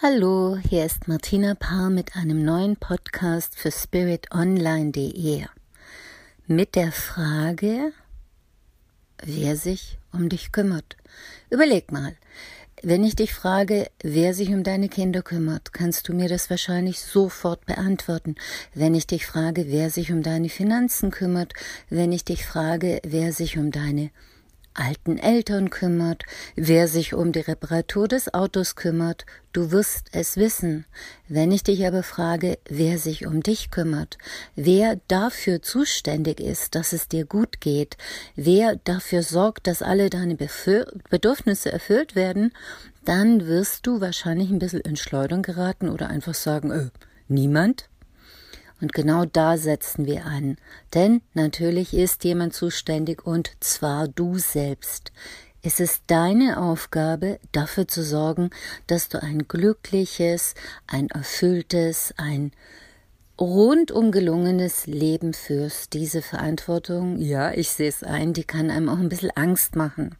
Hallo, hier ist Martina Paar mit einem neuen Podcast für spiritonline.de. Mit der Frage, wer sich um dich kümmert. Überleg mal, wenn ich dich frage, wer sich um deine Kinder kümmert, kannst du mir das wahrscheinlich sofort beantworten. Wenn ich dich frage, wer sich um deine Finanzen kümmert, wenn ich dich frage, wer sich um deine alten Eltern kümmert, wer sich um die Reparatur des Autos kümmert, du wirst es wissen. Wenn ich dich aber frage, wer sich um dich kümmert, wer dafür zuständig ist, dass es dir gut geht, wer dafür sorgt, dass alle deine Bedürfnisse erfüllt werden, dann wirst du wahrscheinlich ein bisschen in Schleudern geraten oder einfach sagen, äh, niemand? Und genau da setzen wir an. Denn natürlich ist jemand zuständig und zwar du selbst. Es ist deine Aufgabe, dafür zu sorgen, dass du ein glückliches, ein erfülltes, ein rundum gelungenes Leben führst. Diese Verantwortung, ja, ich sehe es ein, die kann einem auch ein bisschen Angst machen.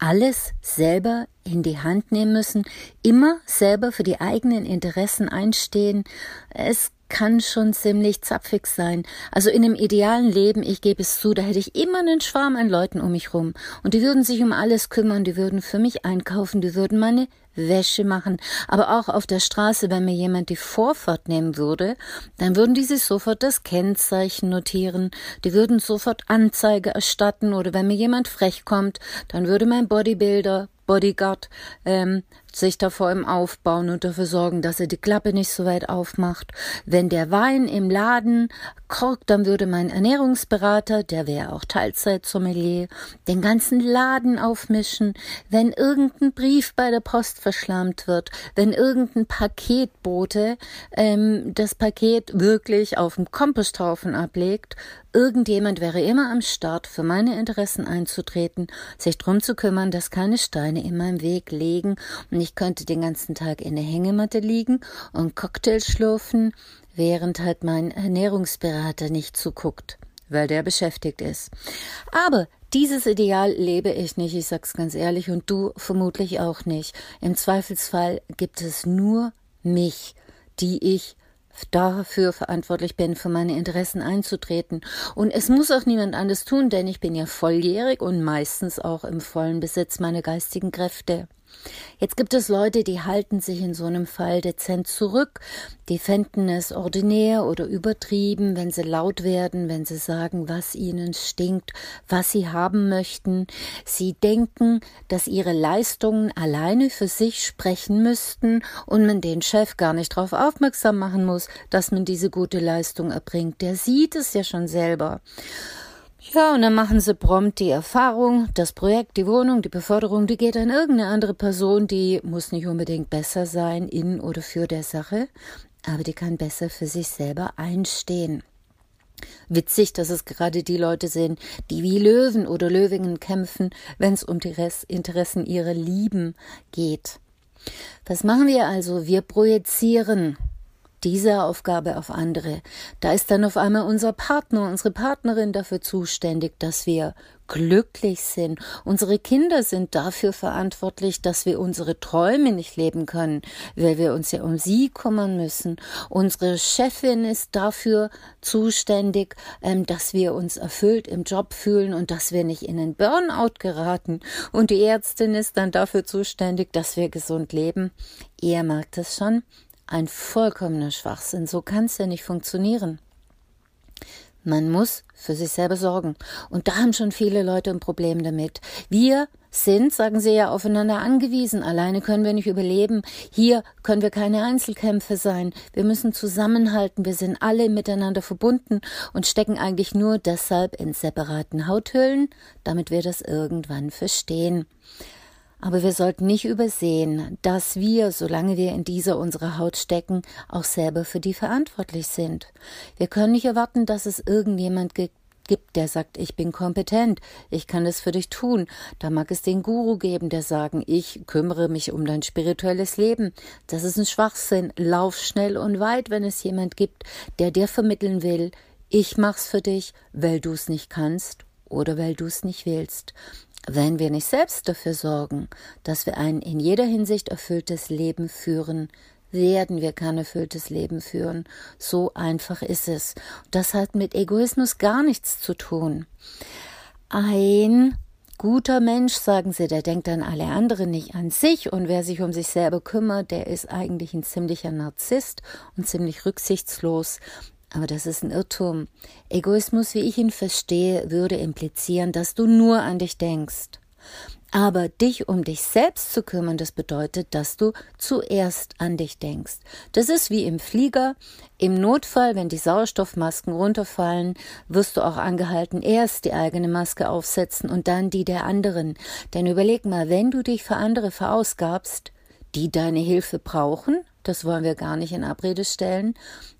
Alles selber in die Hand nehmen müssen, immer selber für die eigenen Interessen einstehen. Es kann schon ziemlich zapfig sein. Also in einem idealen Leben, ich gebe es zu, da hätte ich immer einen Schwarm an Leuten um mich rum. Und die würden sich um alles kümmern, die würden für mich einkaufen, die würden meine Wäsche machen. Aber auch auf der Straße, wenn mir jemand die Vorfahrt nehmen würde, dann würden die sich sofort das Kennzeichen notieren, die würden sofort Anzeige erstatten oder wenn mir jemand frech kommt, dann würde mein Bodybuilder Bodyguard ähm, sich da vor ihm aufbauen und dafür sorgen, dass er die Klappe nicht so weit aufmacht. Wenn der Wein im Laden korkt, dann würde mein Ernährungsberater, der wäre auch Teilzeitsommelier, den ganzen Laden aufmischen. Wenn irgendein Brief bei der Post verschlammt wird, wenn irgendein Paketbote ähm, das Paket wirklich auf dem Komposthaufen ablegt, irgendjemand wäre immer am Start, für meine Interessen einzutreten, sich drum zu kümmern, dass keine Steine in meinem Weg liegen ich könnte den ganzen Tag in der Hängematte liegen und Cocktails schlürfen, während halt mein Ernährungsberater nicht zuguckt, weil der beschäftigt ist. Aber dieses Ideal lebe ich nicht, ich sag's ganz ehrlich, und du vermutlich auch nicht. Im Zweifelsfall gibt es nur mich, die ich dafür verantwortlich bin, für meine Interessen einzutreten. Und es muss auch niemand anders tun, denn ich bin ja volljährig und meistens auch im vollen Besitz meiner geistigen Kräfte. Jetzt gibt es Leute, die halten sich in so einem Fall dezent zurück, die fänden es ordinär oder übertrieben, wenn sie laut werden, wenn sie sagen, was ihnen stinkt, was sie haben möchten. Sie denken, dass ihre Leistungen alleine für sich sprechen müssten und man den Chef gar nicht darauf aufmerksam machen muss, dass man diese gute Leistung erbringt. Der sieht es ja schon selber. Ja, und dann machen sie prompt die Erfahrung, das Projekt, die Wohnung, die Beförderung, die geht an irgendeine andere Person, die muss nicht unbedingt besser sein in oder für der Sache, aber die kann besser für sich selber einstehen. Witzig, dass es gerade die Leute sind, die wie Löwen oder Löwinnen kämpfen, wenn es um die Interessen ihrer Lieben geht. Was machen wir also? Wir projizieren diese Aufgabe auf andere. Da ist dann auf einmal unser Partner, unsere Partnerin dafür zuständig, dass wir glücklich sind. Unsere Kinder sind dafür verantwortlich, dass wir unsere Träume nicht leben können, weil wir uns ja um sie kümmern müssen. Unsere Chefin ist dafür zuständig, ähm, dass wir uns erfüllt im Job fühlen und dass wir nicht in einen Burnout geraten. Und die Ärztin ist dann dafür zuständig, dass wir gesund leben. Ihr merkt es schon. Ein vollkommener Schwachsinn. So kann es ja nicht funktionieren. Man muss für sich selber sorgen. Und da haben schon viele Leute ein Problem damit. Wir sind, sagen sie ja, aufeinander angewiesen. Alleine können wir nicht überleben. Hier können wir keine Einzelkämpfe sein. Wir müssen zusammenhalten. Wir sind alle miteinander verbunden und stecken eigentlich nur deshalb in separaten Hauthüllen, damit wir das irgendwann verstehen. Aber wir sollten nicht übersehen, dass wir, solange wir in dieser unserer Haut stecken, auch selber für die verantwortlich sind. Wir können nicht erwarten, dass es irgendjemand gibt, der sagt, ich bin kompetent, ich kann es für dich tun. Da mag es den Guru geben, der sagen, ich kümmere mich um dein spirituelles Leben. Das ist ein Schwachsinn. Lauf schnell und weit, wenn es jemand gibt, der dir vermitteln will, ich mach's für dich, weil du es nicht kannst oder weil du es nicht willst. Wenn wir nicht selbst dafür sorgen, dass wir ein in jeder Hinsicht erfülltes Leben führen, werden wir kein erfülltes Leben führen. So einfach ist es. Das hat mit Egoismus gar nichts zu tun. Ein guter Mensch, sagen sie, der denkt an alle anderen, nicht an sich. Und wer sich um sich selber kümmert, der ist eigentlich ein ziemlicher Narzisst und ziemlich rücksichtslos. Aber das ist ein Irrtum. Egoismus, wie ich ihn verstehe, würde implizieren, dass du nur an dich denkst. Aber dich um dich selbst zu kümmern, das bedeutet, dass du zuerst an dich denkst. Das ist wie im Flieger. Im Notfall, wenn die Sauerstoffmasken runterfallen, wirst du auch angehalten, erst die eigene Maske aufsetzen und dann die der anderen. Denn überleg mal, wenn du dich für andere verausgabst, die deine Hilfe brauchen, das wollen wir gar nicht in Abrede stellen,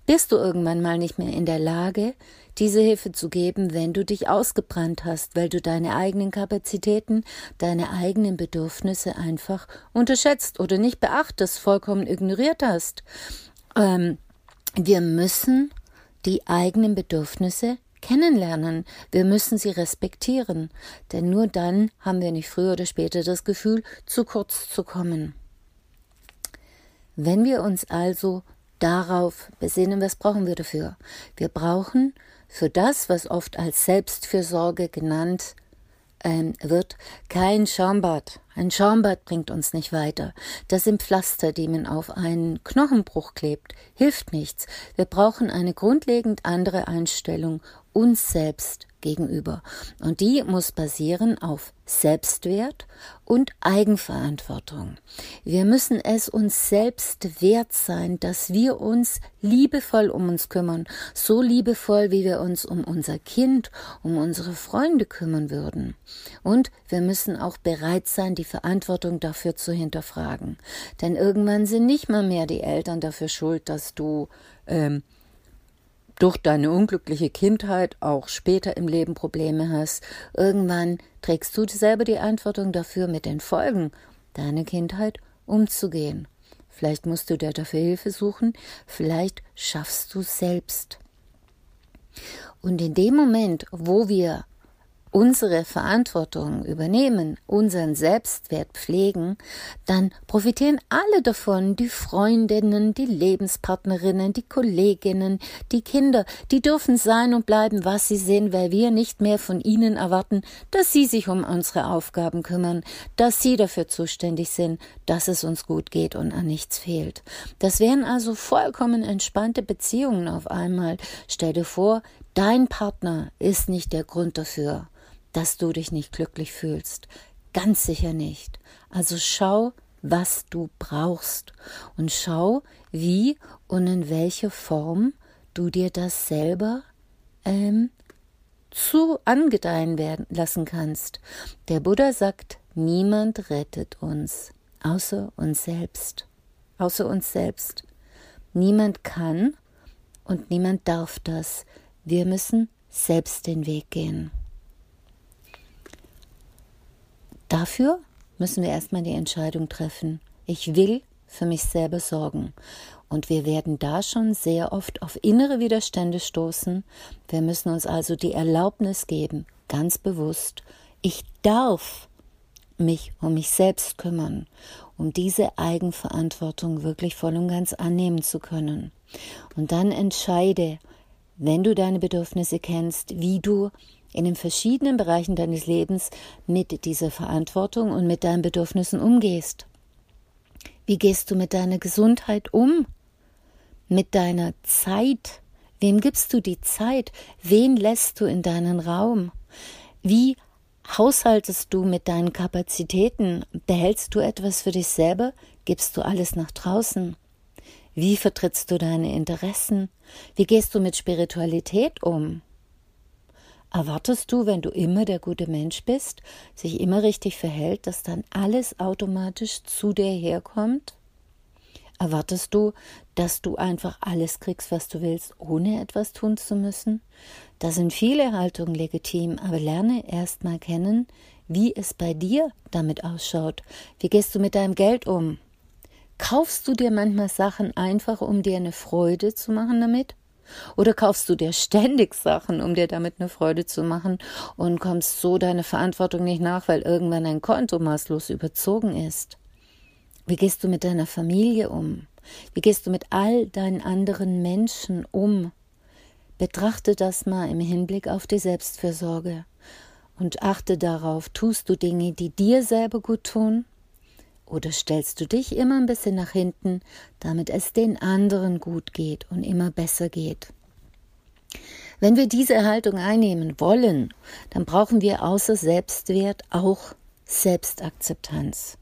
bist du irgendwann mal nicht mehr in der Lage, diese Hilfe zu geben, wenn du dich ausgebrannt hast, weil du deine eigenen Kapazitäten, deine eigenen Bedürfnisse einfach unterschätzt oder nicht beachtest, vollkommen ignoriert hast. Ähm, wir müssen die eigenen Bedürfnisse kennenlernen. Wir müssen sie respektieren, denn nur dann haben wir nicht früher oder später das Gefühl, zu kurz zu kommen. Wenn wir uns also darauf besinnen, was brauchen wir dafür? Wir brauchen für das, was oft als Selbstfürsorge genannt ähm, wird, kein Schaumbad. Ein Schaumbad bringt uns nicht weiter. Das sind Pflaster, die man auf einen Knochenbruch klebt. Hilft nichts. Wir brauchen eine grundlegend andere Einstellung uns selbst gegenüber. Und die muss basieren auf Selbstwert und Eigenverantwortung. Wir müssen es uns selbst wert sein, dass wir uns liebevoll um uns kümmern, so liebevoll, wie wir uns um unser Kind, um unsere Freunde kümmern würden. Und wir müssen auch bereit sein, die Verantwortung dafür zu hinterfragen. Denn irgendwann sind nicht mal mehr die Eltern dafür schuld, dass du ähm, durch deine unglückliche Kindheit auch später im Leben Probleme hast, irgendwann trägst du selber die Verantwortung dafür, mit den Folgen deiner Kindheit umzugehen. Vielleicht musst du dir dafür Hilfe suchen, vielleicht schaffst du selbst. Und in dem Moment, wo wir unsere Verantwortung übernehmen, unseren Selbstwert pflegen, dann profitieren alle davon, die Freundinnen, die Lebenspartnerinnen, die Kolleginnen, die Kinder, die dürfen sein und bleiben, was sie sind, weil wir nicht mehr von ihnen erwarten, dass sie sich um unsere Aufgaben kümmern, dass sie dafür zuständig sind, dass es uns gut geht und an nichts fehlt. Das wären also vollkommen entspannte Beziehungen auf einmal. Stell dir vor, dein Partner ist nicht der Grund dafür dass du dich nicht glücklich fühlst. Ganz sicher nicht. Also schau, was du brauchst und schau, wie und in welcher Form du dir das selber ähm, zu angedeihen werden lassen kannst. Der Buddha sagt, niemand rettet uns, außer uns selbst. Außer uns selbst. Niemand kann und niemand darf das. Wir müssen selbst den Weg gehen. Dafür müssen wir erstmal die Entscheidung treffen. Ich will für mich selber sorgen. Und wir werden da schon sehr oft auf innere Widerstände stoßen. Wir müssen uns also die Erlaubnis geben, ganz bewusst, ich darf mich um mich selbst kümmern, um diese Eigenverantwortung wirklich voll und ganz annehmen zu können. Und dann entscheide, wenn du deine Bedürfnisse kennst, wie du in den verschiedenen Bereichen deines Lebens mit dieser Verantwortung und mit deinen Bedürfnissen umgehst. Wie gehst du mit deiner Gesundheit um? Mit deiner Zeit? Wem gibst du die Zeit? Wen lässt du in deinen Raum? Wie haushaltest du mit deinen Kapazitäten? Behältst du etwas für dich selber? Gibst du alles nach draußen? Wie vertrittst du deine Interessen? Wie gehst du mit Spiritualität um? Erwartest du, wenn du immer der gute Mensch bist, sich immer richtig verhält, dass dann alles automatisch zu dir herkommt? Erwartest du, dass du einfach alles kriegst, was du willst, ohne etwas tun zu müssen? Da sind viele Haltungen legitim, aber lerne erst mal kennen, wie es bei dir damit ausschaut. Wie gehst du mit deinem Geld um? Kaufst du dir manchmal Sachen einfach, um dir eine Freude zu machen damit? Oder kaufst du dir ständig Sachen, um dir damit eine Freude zu machen und kommst so deine Verantwortung nicht nach, weil irgendwann ein Konto maßlos überzogen ist? Wie gehst du mit deiner Familie um? Wie gehst du mit all deinen anderen Menschen um? Betrachte das mal im Hinblick auf die Selbstfürsorge und achte darauf, tust du Dinge, die dir selber gut tun? Oder stellst du dich immer ein bisschen nach hinten, damit es den anderen gut geht und immer besser geht? Wenn wir diese Haltung einnehmen wollen, dann brauchen wir außer Selbstwert auch Selbstakzeptanz.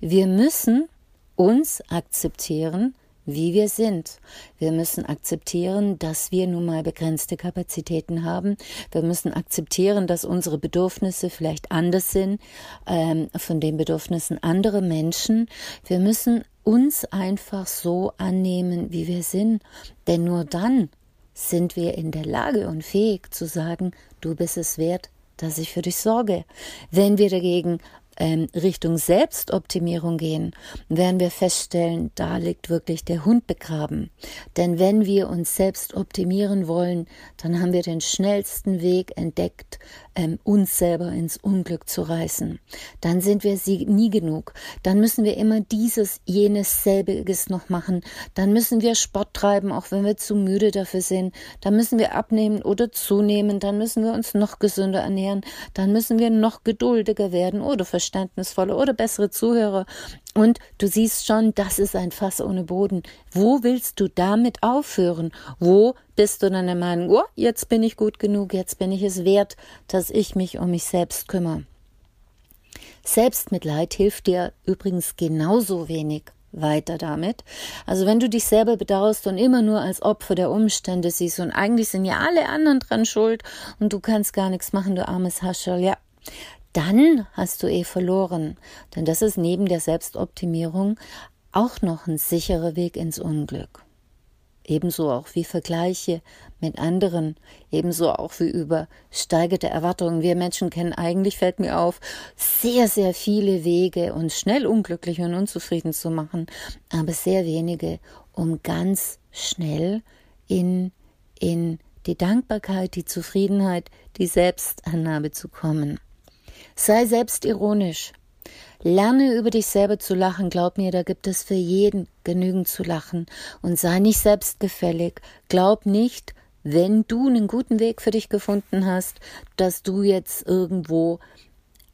Wir müssen uns akzeptieren, wie wir sind. Wir müssen akzeptieren, dass wir nun mal begrenzte Kapazitäten haben. Wir müssen akzeptieren, dass unsere Bedürfnisse vielleicht anders sind ähm, von den Bedürfnissen anderer Menschen. Wir müssen uns einfach so annehmen, wie wir sind. Denn nur dann sind wir in der Lage und fähig zu sagen, du bist es wert, dass ich für dich sorge. Wenn wir dagegen ähm, Richtung Selbstoptimierung gehen, werden wir feststellen, da liegt wirklich der Hund begraben. Denn wenn wir uns selbst optimieren wollen, dann haben wir den schnellsten Weg entdeckt, ähm, uns selber ins Unglück zu reißen. Dann sind wir nie genug. Dann müssen wir immer dieses, jenes, selbiges noch machen. Dann müssen wir Sport treiben, auch wenn wir zu müde dafür sind. Dann müssen wir abnehmen oder zunehmen. Dann müssen wir uns noch gesünder ernähren. Dann müssen wir noch geduldiger werden oder verständnisvoller oder bessere Zuhörer. Und du siehst schon, das ist ein Fass ohne Boden. Wo willst du damit aufhören? Wo bist du dann der Meinung, oh, jetzt bin ich gut genug, jetzt bin ich es wert, dass ich mich um mich selbst kümmere? Selbstmitleid hilft dir übrigens genauso wenig weiter damit. Also wenn du dich selber bedauerst und immer nur als Opfer der Umstände siehst und eigentlich sind ja alle anderen dran schuld und du kannst gar nichts machen, du armes Hascherl, ja, dann hast du eh verloren. Denn das ist neben der Selbstoptimierung auch noch ein sicherer Weg ins Unglück. Ebenso auch wie Vergleiche mit anderen, ebenso auch wie übersteigerte Erwartungen. Wir Menschen kennen eigentlich, fällt mir auf, sehr, sehr viele Wege, uns schnell unglücklich und unzufrieden zu machen, aber sehr wenige, um ganz schnell in, in die Dankbarkeit, die Zufriedenheit, die Selbstannahme zu kommen. Sei selbstironisch. Lerne über dich selber zu lachen. Glaub mir, da gibt es für jeden genügend zu lachen. Und sei nicht selbstgefällig. Glaub nicht, wenn du einen guten Weg für dich gefunden hast, dass du jetzt irgendwo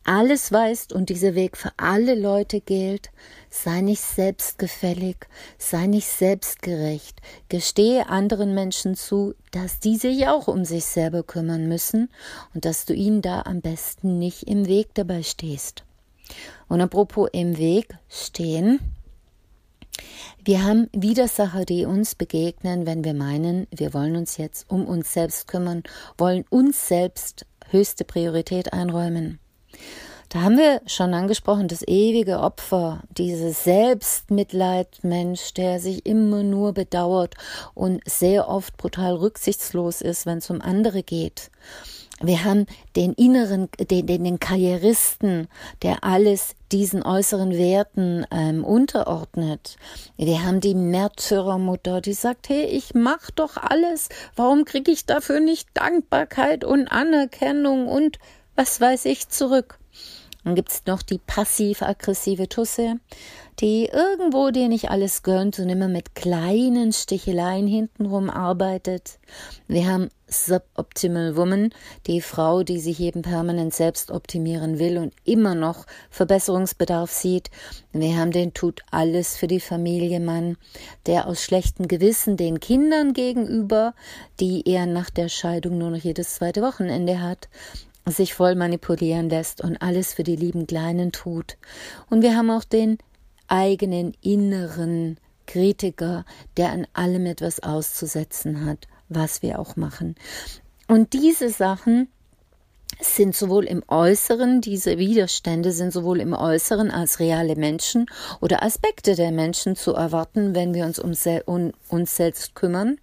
alles weißt und dieser Weg für alle Leute gilt, sei nicht selbstgefällig, sei nicht selbstgerecht, gestehe anderen Menschen zu, dass die sich auch um sich selber kümmern müssen und dass du ihnen da am besten nicht im Weg dabei stehst. Und apropos im Weg stehen, wir haben Widersacher, die uns begegnen, wenn wir meinen, wir wollen uns jetzt um uns selbst kümmern, wollen uns selbst höchste Priorität einräumen. Da haben wir schon angesprochen, das ewige Opfer, dieses Selbstmitleidmensch, der sich immer nur bedauert und sehr oft brutal rücksichtslos ist, wenn es um andere geht. Wir haben den inneren, den, den, den Karrieristen, der alles diesen äußeren Werten ähm, unterordnet. Wir haben die Märtyrermutter, die sagt, hey, ich mach doch alles. Warum kriege ich dafür nicht Dankbarkeit und Anerkennung und was weiß ich zurück? Dann gibt's noch die passiv-aggressive Tusse, die irgendwo dir nicht alles gönnt und immer mit kleinen Sticheleien hintenrum arbeitet. Wir haben Suboptimal Woman, die Frau, die sich eben permanent selbst optimieren will und immer noch Verbesserungsbedarf sieht. Wir haben den tut alles für die Familie Mann, der aus schlechtem Gewissen den Kindern gegenüber, die er nach der Scheidung nur noch jedes zweite Wochenende hat, sich voll manipulieren lässt und alles für die lieben Kleinen tut. Und wir haben auch den eigenen inneren Kritiker, der an allem etwas auszusetzen hat, was wir auch machen. Und diese Sachen sind sowohl im Äußeren, diese Widerstände sind sowohl im Äußeren als reale Menschen oder Aspekte der Menschen zu erwarten, wenn wir uns um, um uns selbst kümmern,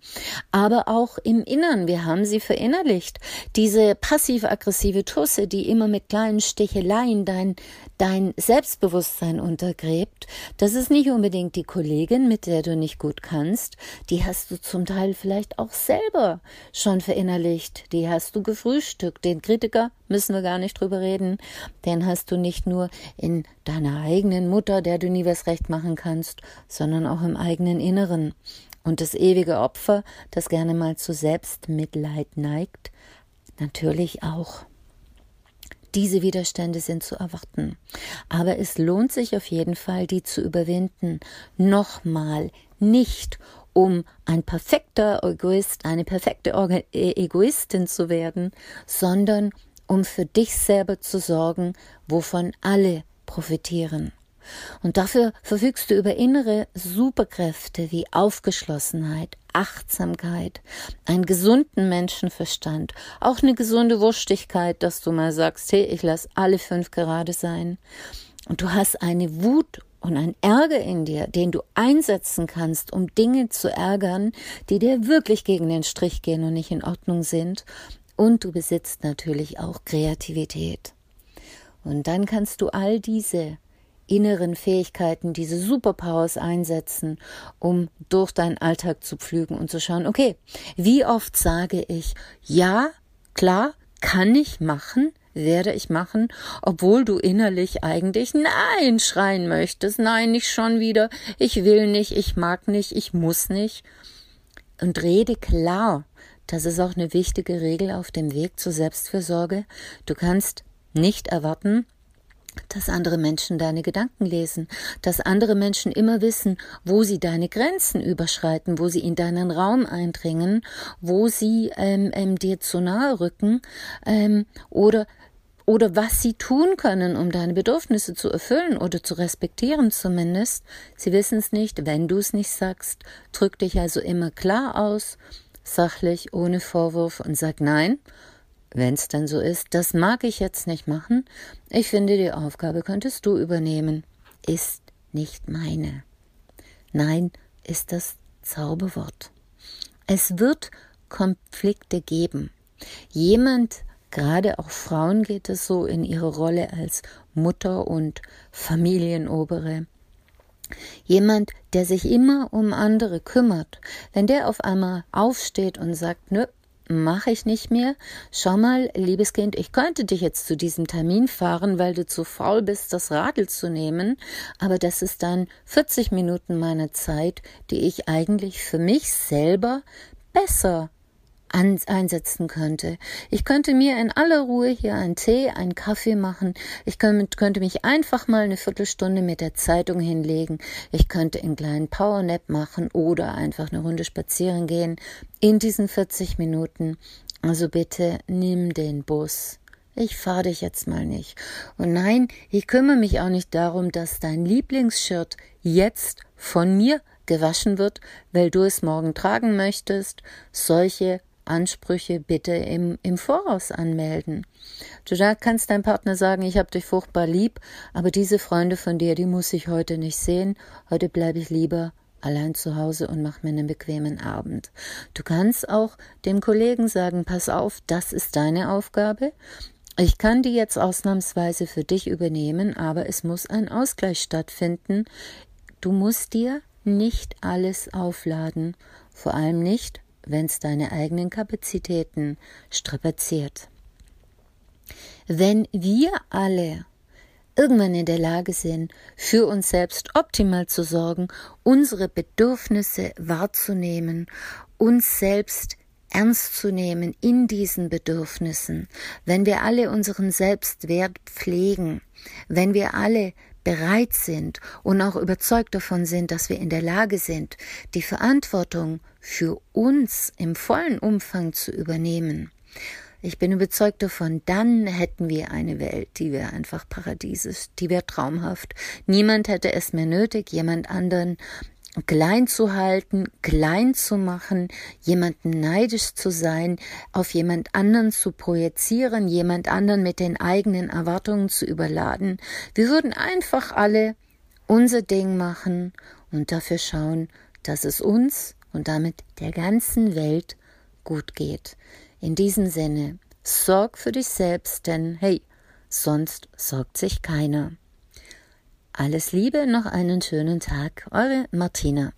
aber auch im Innern. Wir haben sie verinnerlicht. Diese passiv-aggressive Tusse, die immer mit kleinen Sticheleien dein, dein Selbstbewusstsein untergräbt, das ist nicht unbedingt die Kollegin, mit der du nicht gut kannst. Die hast du zum Teil vielleicht auch selber schon verinnerlicht. Die hast du gefrühstückt. Den Kritiker müssen wir gar nicht drüber reden. Den hast du nicht nur in deiner eigenen Mutter, der du nie was recht machen kannst, sondern auch im eigenen Inneren. Und das ewige Opfer, das gerne mal zu Selbstmitleid neigt, natürlich auch. Diese Widerstände sind zu erwarten. Aber es lohnt sich auf jeden Fall, die zu überwinden. Nochmal, nicht um ein perfekter Egoist, eine perfekte e-, Egoistin zu werden, sondern um für dich selber zu sorgen, wovon alle profitieren. Und dafür verfügst du über innere Superkräfte wie Aufgeschlossenheit, Achtsamkeit, einen gesunden Menschenverstand, auch eine gesunde Wurstigkeit, dass du mal sagst, hey, ich lass alle fünf gerade sein. Und du hast eine Wut und ein Ärger in dir, den du einsetzen kannst, um Dinge zu ärgern, die dir wirklich gegen den Strich gehen und nicht in Ordnung sind. Und du besitzt natürlich auch Kreativität. Und dann kannst du all diese inneren Fähigkeiten, diese Superpowers einsetzen, um durch deinen Alltag zu pflügen und zu schauen, okay, wie oft sage ich, ja, klar, kann ich machen, werde ich machen, obwohl du innerlich eigentlich Nein schreien möchtest, nein, nicht schon wieder, ich will nicht, ich mag nicht, ich muss nicht. Und rede klar. Das ist auch eine wichtige Regel auf dem Weg zur Selbstfürsorge. Du kannst nicht erwarten, dass andere Menschen deine Gedanken lesen, dass andere Menschen immer wissen, wo sie deine Grenzen überschreiten, wo sie in deinen Raum eindringen, wo sie ähm, ähm, dir zu nahe rücken ähm, oder oder was sie tun können, um deine Bedürfnisse zu erfüllen oder zu respektieren zumindest. Sie wissen es nicht, wenn du es nicht sagst. Drück dich also immer klar aus, sachlich, ohne Vorwurf und sag nein wenn es dann so ist, das mag ich jetzt nicht machen. Ich finde, die Aufgabe könntest du übernehmen. Ist nicht meine. Nein ist das Zauberwort. Es wird Konflikte geben. Jemand, gerade auch Frauen geht es so in ihre Rolle als Mutter und Familienobere. Jemand, der sich immer um andere kümmert, wenn der auf einmal aufsteht und sagt, nö, mache ich nicht mehr. Schau mal, liebes Kind, ich könnte dich jetzt zu diesem Termin fahren, weil du zu faul bist, das Radl zu nehmen, aber das ist dann 40 Minuten meiner Zeit, die ich eigentlich für mich selber besser einsetzen könnte. Ich könnte mir in aller Ruhe hier einen Tee, einen Kaffee machen. Ich könnte mich einfach mal eine Viertelstunde mit der Zeitung hinlegen. Ich könnte einen kleinen Powernap machen oder einfach eine Runde spazieren gehen in diesen 40 Minuten. Also bitte nimm den Bus. Ich fahre dich jetzt mal nicht. Und nein, ich kümmere mich auch nicht darum, dass dein Lieblingsshirt jetzt von mir gewaschen wird, weil du es morgen tragen möchtest. Solche Ansprüche bitte im, im Voraus anmelden. Du kannst deinem Partner sagen, ich habe dich furchtbar lieb, aber diese Freunde von dir, die muss ich heute nicht sehen. Heute bleibe ich lieber allein zu Hause und mach mir einen bequemen Abend. Du kannst auch dem Kollegen sagen, pass auf, das ist deine Aufgabe. Ich kann die jetzt ausnahmsweise für dich übernehmen, aber es muss ein Ausgleich stattfinden. Du musst dir nicht alles aufladen, vor allem nicht, wenn es deine eigenen Kapazitäten strapaziert. Wenn wir alle irgendwann in der Lage sind, für uns selbst optimal zu sorgen, unsere Bedürfnisse wahrzunehmen, uns selbst ernst zu nehmen in diesen Bedürfnissen, wenn wir alle unseren Selbstwert pflegen, wenn wir alle bereit sind und auch überzeugt davon sind, dass wir in der Lage sind, die Verantwortung für uns im vollen Umfang zu übernehmen. Ich bin überzeugt davon, dann hätten wir eine Welt, die wäre einfach paradiesisch, die wäre traumhaft. Niemand hätte es mehr nötig, jemand anderen klein zu halten, klein zu machen, jemanden neidisch zu sein, auf jemand anderen zu projizieren, jemand anderen mit den eigenen Erwartungen zu überladen. Wir würden einfach alle unser Ding machen und dafür schauen, dass es uns und damit der ganzen Welt gut geht. In diesem Sinne, sorg für dich selbst, denn hey, sonst sorgt sich keiner. Alles Liebe, noch einen schönen Tag. Eure Martina.